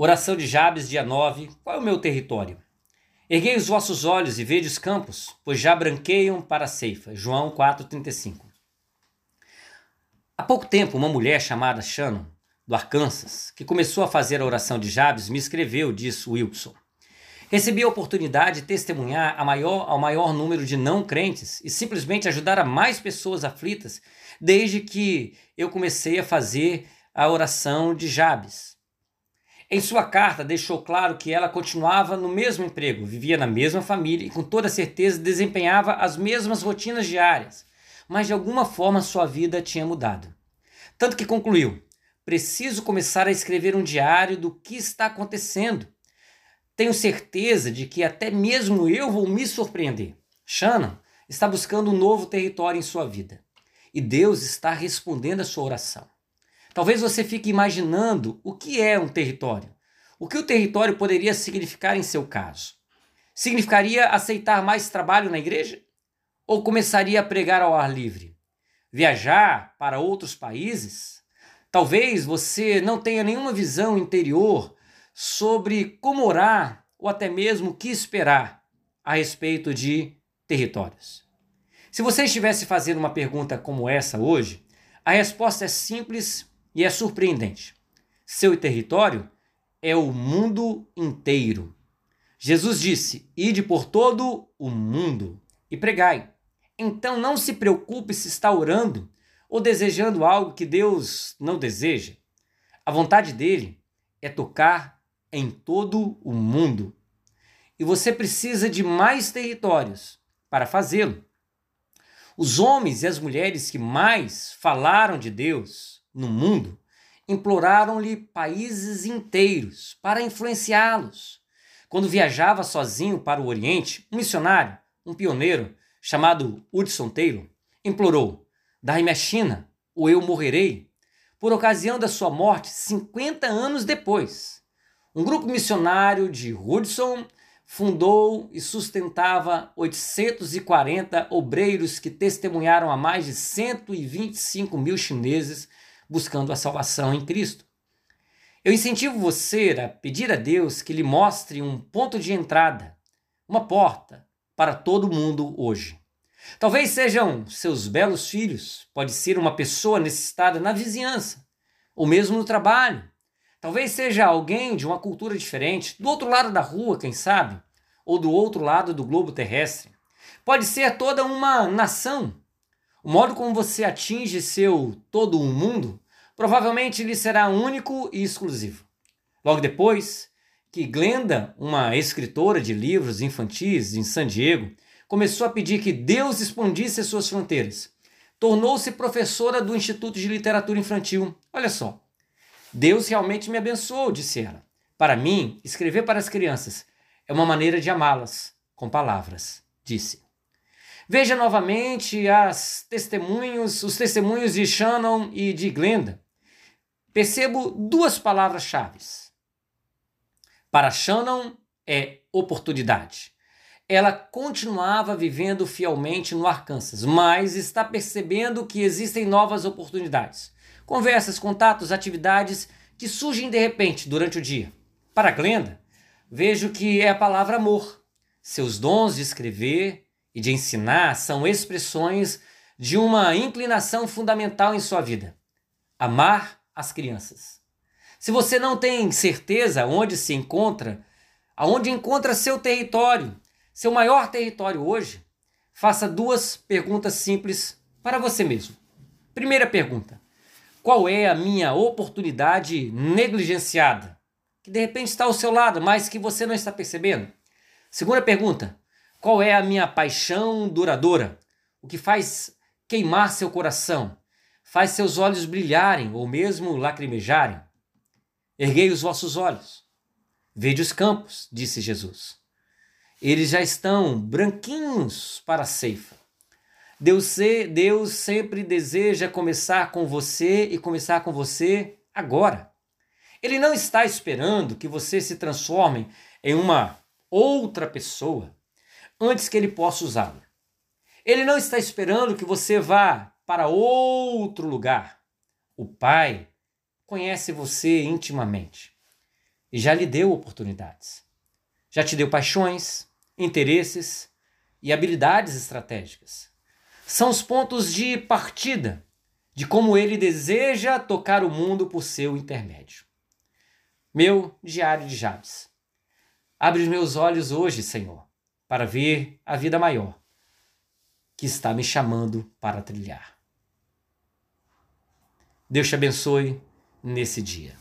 Oração de Jabes, dia 9. Qual é o meu território? Erguei os vossos olhos e vede os campos, pois já branqueiam para a ceifa. João 4,35. Há pouco tempo, uma mulher chamada Shannon, do Arkansas, que começou a fazer a oração de Jabes, me escreveu, disse Wilson. Recebi a oportunidade de testemunhar a maior, ao maior número de não crentes e simplesmente ajudar a mais pessoas aflitas desde que eu comecei a fazer a oração de Jabes. Em sua carta, deixou claro que ela continuava no mesmo emprego, vivia na mesma família e, com toda certeza, desempenhava as mesmas rotinas diárias, mas de alguma forma sua vida tinha mudado. Tanto que concluiu: preciso começar a escrever um diário do que está acontecendo. Tenho certeza de que até mesmo eu vou me surpreender. Shannon está buscando um novo território em sua vida e Deus está respondendo a sua oração. Talvez você fique imaginando o que é um território. O que o território poderia significar em seu caso? Significaria aceitar mais trabalho na igreja? Ou começaria a pregar ao ar livre? Viajar para outros países? Talvez você não tenha nenhuma visão interior sobre como orar ou até mesmo o que esperar a respeito de territórios. Se você estivesse fazendo uma pergunta como essa hoje, a resposta é simples e é surpreendente. Seu território é o mundo inteiro. Jesus disse: Ide por todo o mundo e pregai. Então não se preocupe se está orando ou desejando algo que Deus não deseja. A vontade dele é tocar em todo o mundo. E você precisa de mais territórios para fazê-lo. Os homens e as mulheres que mais falaram de Deus no mundo imploraram-lhe países inteiros para influenciá-los. Quando viajava sozinho para o Oriente, um missionário, um pioneiro, chamado Hudson Taylor, implorou: Dai-me a China, ou eu morrerei. Por ocasião da sua morte, 50 anos depois, um grupo missionário de Hudson fundou e sustentava 840 obreiros que testemunharam a mais de 125 mil chineses buscando a salvação em Cristo. Eu incentivo você a pedir a Deus que lhe mostre um ponto de entrada, uma porta para todo mundo hoje. Talvez sejam seus belos filhos, pode ser uma pessoa necessitada na vizinhança, ou mesmo no trabalho. Talvez seja alguém de uma cultura diferente, do outro lado da rua, quem sabe, ou do outro lado do globo terrestre. Pode ser toda uma nação, o modo como você atinge seu todo o mundo provavelmente lhe será único e exclusivo. Logo depois que Glenda, uma escritora de livros infantis em San Diego, começou a pedir que Deus expandisse as suas fronteiras, tornou-se professora do Instituto de Literatura Infantil. Olha só. Deus realmente me abençoou, disse ela. Para mim, escrever para as crianças é uma maneira de amá-las com palavras, disse. Veja novamente as testemunhos, os testemunhos de Shannon e de Glenda. Percebo duas palavras-chave. Para Shannon é oportunidade. Ela continuava vivendo fielmente no Arkansas, mas está percebendo que existem novas oportunidades. Conversas, contatos, atividades que surgem de repente durante o dia. Para Glenda, vejo que é a palavra amor. Seus dons de escrever, e de ensinar são expressões de uma inclinação fundamental em sua vida: amar as crianças. Se você não tem certeza onde se encontra, aonde encontra seu território, seu maior território hoje, faça duas perguntas simples para você mesmo. Primeira pergunta: qual é a minha oportunidade negligenciada? Que de repente está ao seu lado, mas que você não está percebendo? Segunda pergunta: qual é a minha paixão duradoura? O que faz queimar seu coração? Faz seus olhos brilharem ou mesmo lacrimejarem? Erguei os vossos olhos. Vede os campos, disse Jesus. Eles já estão branquinhos para a ceifa. Deus, Deus sempre deseja começar com você e começar com você agora. Ele não está esperando que você se transforme em uma outra pessoa antes que ele possa usá-lo. Ele não está esperando que você vá para outro lugar. O Pai conhece você intimamente. e já lhe deu oportunidades. Já te deu paixões, interesses e habilidades estratégicas. São os pontos de partida de como ele deseja tocar o mundo por seu intermédio. Meu diário de Jabes. Abre os meus olhos hoje, Senhor, para ver a vida maior que está me chamando para trilhar. Deus te abençoe nesse dia.